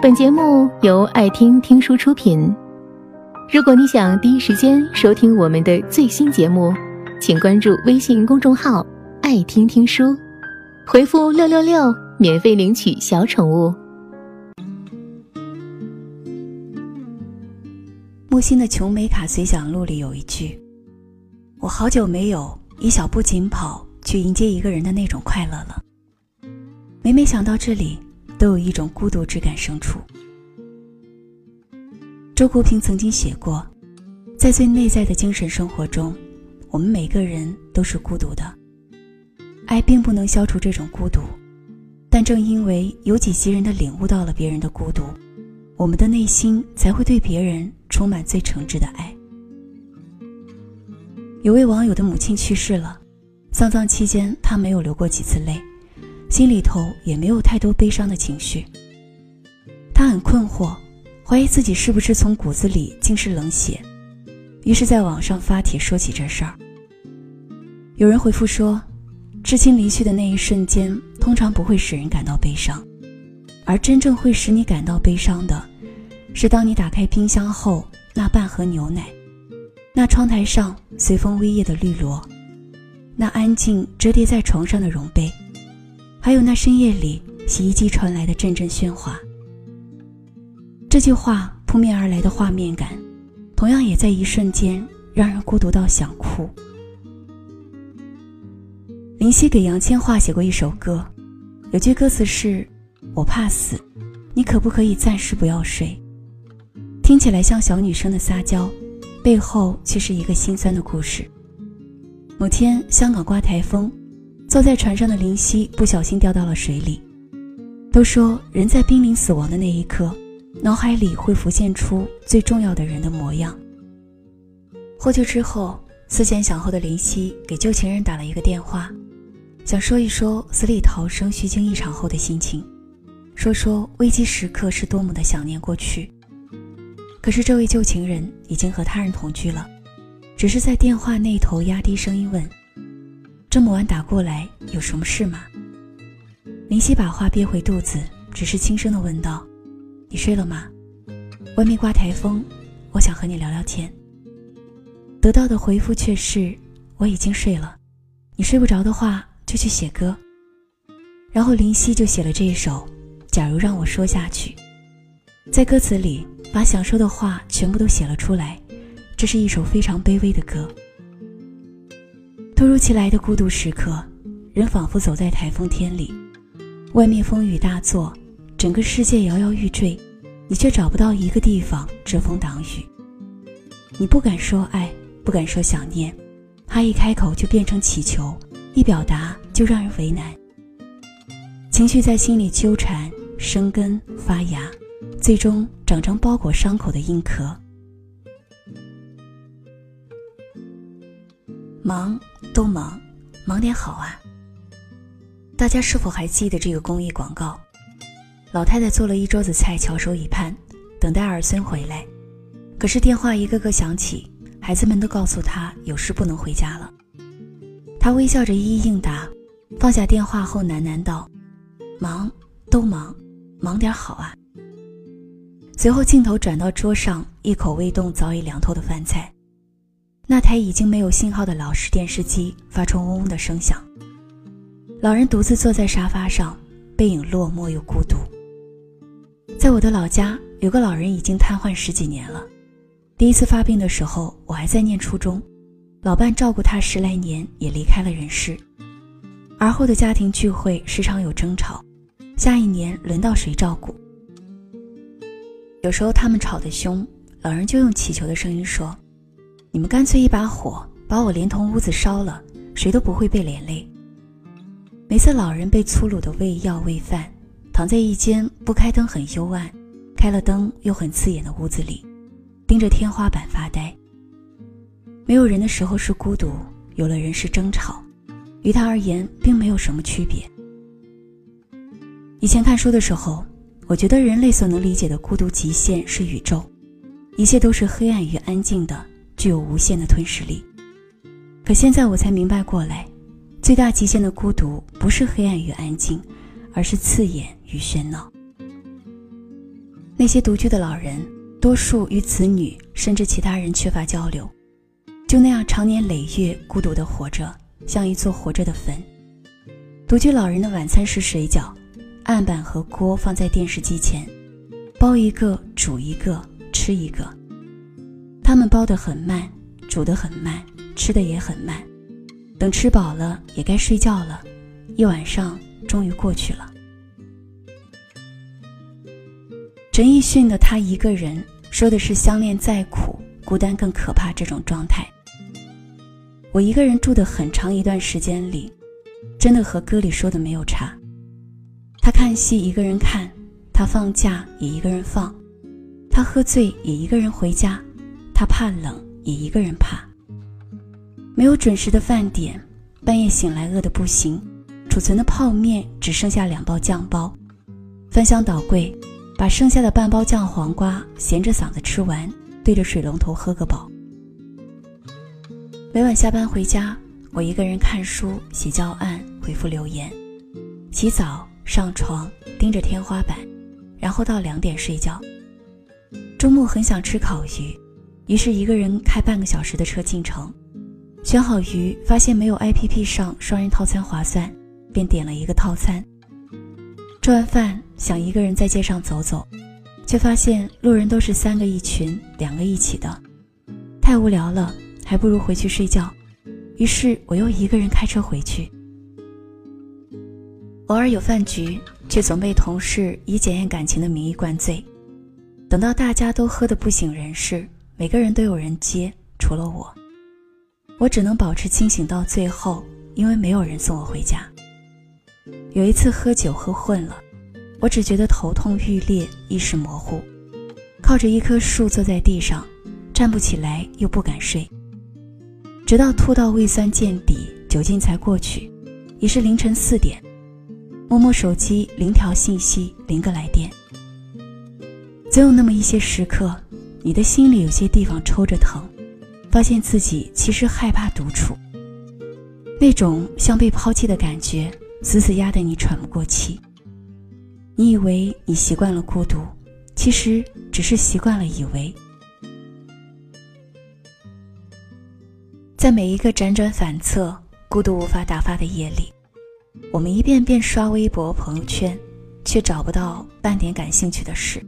本节目由爱听听书出品。如果你想第一时间收听我们的最新节目，请关注微信公众号“爱听听书”，回复“六六六”免费领取小宠物。木心的《琼美卡随想录》里有一句：“我好久没有以小步紧跑去迎接一个人的那种快乐了。”每每想到这里，都有一种孤独之感生出。周国平曾经写过，在最内在的精神生活中，我们每个人都是孤独的。爱并不能消除这种孤独，但正因为有几息人的领悟到了别人的孤独，我们的内心才会对别人充满最诚挚的爱。有位网友的母亲去世了，丧葬期间他没有流过几次泪。心里头也没有太多悲伤的情绪。他很困惑，怀疑自己是不是从骨子里尽是冷血，于是在网上发帖说起这事儿。有人回复说，至亲离去的那一瞬间，通常不会使人感到悲伤，而真正会使你感到悲伤的，是当你打开冰箱后那半盒牛奶，那窗台上随风微曳的绿萝，那安静折叠在床上的绒被。还有那深夜里洗衣机传来的阵阵喧哗。这句话扑面而来的画面感，同样也在一瞬间让人孤独到想哭。林夕给杨千嬅写过一首歌，有句歌词是：“我怕死，你可不可以暂时不要睡？”听起来像小女生的撒娇，背后却是一个心酸的故事。某天，香港刮台风。坐在船上的林夕不小心掉到了水里。都说人在濒临死亡的那一刻，脑海里会浮现出最重要的人的模样。获救之后，思前想后的林夕给旧情人打了一个电话，想说一说死里逃生虚惊一场后的心情，说说危机时刻是多么的想念过去。可是这位旧情人已经和他人同居了，只是在电话那头压低声音问。这么晚打过来，有什么事吗？林夕把话憋回肚子，只是轻声的问道：“你睡了吗？外面刮台风，我想和你聊聊天。”得到的回复却是：“我已经睡了，你睡不着的话就去写歌。”然后林夕就写了这一首《假如让我说下去》，在歌词里把想说的话全部都写了出来。这是一首非常卑微的歌。突如其来的孤独时刻，人仿佛走在台风天里，外面风雨大作，整个世界摇摇欲坠，你却找不到一个地方遮风挡雨。你不敢说爱，不敢说想念，他一开口就变成乞求，一表达就让人为难。情绪在心里纠缠、生根、发芽，最终长成包裹伤口的硬壳。忙。都忙，忙点好啊！大家是否还记得这个公益广告？老太太做了一桌子菜，翘首以盼，等待儿孙回来。可是电话一个个响起，孩子们都告诉她有事不能回家了。她微笑着一一应答，放下电话后喃喃道：“忙，都忙，忙点好啊！”随后镜头转到桌上一口未动早已凉透的饭菜。那台已经没有信号的老式电视机发出嗡嗡的声响。老人独自坐在沙发上，背影落寞又孤独。在我的老家，有个老人已经瘫痪十几年了。第一次发病的时候，我还在念初中，老伴照顾他十来年，也离开了人世。而后的家庭聚会时常有争吵，下一年轮到谁照顾？有时候他们吵得凶，老人就用乞求的声音说。你们干脆一把火把我连同屋子烧了，谁都不会被连累。每次老人被粗鲁的喂药喂饭，躺在一间不开灯很幽暗，开了灯又很刺眼的屋子里，盯着天花板发呆。没有人的时候是孤独，有了人是争吵，于他而言并没有什么区别。以前看书的时候，我觉得人类所能理解的孤独极限是宇宙，一切都是黑暗与安静的。具有无限的吞噬力，可现在我才明白过来，最大极限的孤独不是黑暗与安静，而是刺眼与喧闹。那些独居的老人，多数与子女甚至其他人缺乏交流，就那样长年累月孤独地活着，像一座活着的坟。独居老人的晚餐是水饺，案板和锅放在电视机前，包一个，煮一个，吃一个。他们包得很慢，煮得很慢，吃的也很慢。等吃饱了，也该睡觉了，一晚上终于过去了。陈奕迅的《他一个人》说的是相恋再苦，孤单更可怕这种状态。我一个人住的很长一段时间里，真的和歌里说的没有差。他看戏一个人看，他放假也一个人放，他喝醉也一个人回家，他怕冷也一个人怕。没有准时的饭点，半夜醒来饿得不行，储存的泡面只剩下两包酱包，翻箱倒柜，把剩下的半包酱黄瓜咸着嗓子吃完，对着水龙头喝个饱。每晚下班回家，我一个人看书、写教案、回复留言，洗澡、上床，盯着天花板，然后到两点睡觉。周末很想吃烤鱼，于是一个人开半个小时的车进城。选好鱼，发现没有 APP 上双人套餐划算，便点了一个套餐。吃完饭，想一个人在街上走走，却发现路人都是三个一群，两个一起的，太无聊了，还不如回去睡觉。于是我又一个人开车回去。偶尔有饭局，却总被同事以检验感情的名义灌醉。等到大家都喝得不省人事，每个人都有人接，除了我。我只能保持清醒到最后，因为没有人送我回家。有一次喝酒喝混了，我只觉得头痛欲裂，意识模糊，靠着一棵树坐在地上，站不起来又不敢睡，直到吐到胃酸见底，酒劲才过去。已是凌晨四点，摸摸手机，零条信息，零个来电。总有那么一些时刻，你的心里有些地方抽着疼。发现自己其实害怕独处，那种像被抛弃的感觉，死死压得你喘不过气。你以为你习惯了孤独，其实只是习惯了以为。在每一个辗转反侧、孤独无法打发的夜里，我们一遍遍刷微博、朋友圈，却找不到半点感兴趣的事。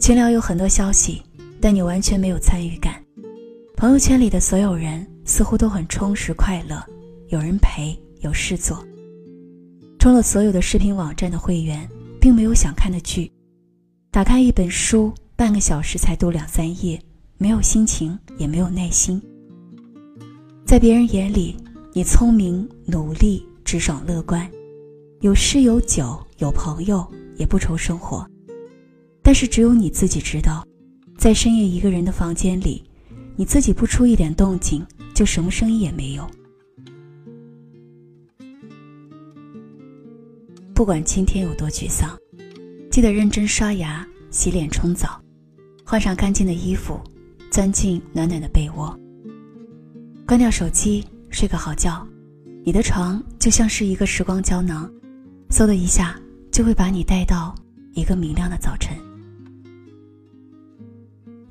群聊有很多消息，但你完全没有参与感。朋友圈里的所有人似乎都很充实快乐，有人陪，有事做。充了所有的视频网站的会员，并没有想看的剧。打开一本书，半个小时才读两三页，没有心情，也没有耐心。在别人眼里，你聪明、努力、直爽、乐观，有诗有酒有朋友，也不愁生活。但是只有你自己知道，在深夜一个人的房间里。你自己不出一点动静，就什么声音也没有。不管今天有多沮丧，记得认真刷牙、洗脸、冲澡，换上干净的衣服，钻进暖暖的被窝，关掉手机，睡个好觉。你的床就像是一个时光胶囊，嗖的一下就会把你带到一个明亮的早晨。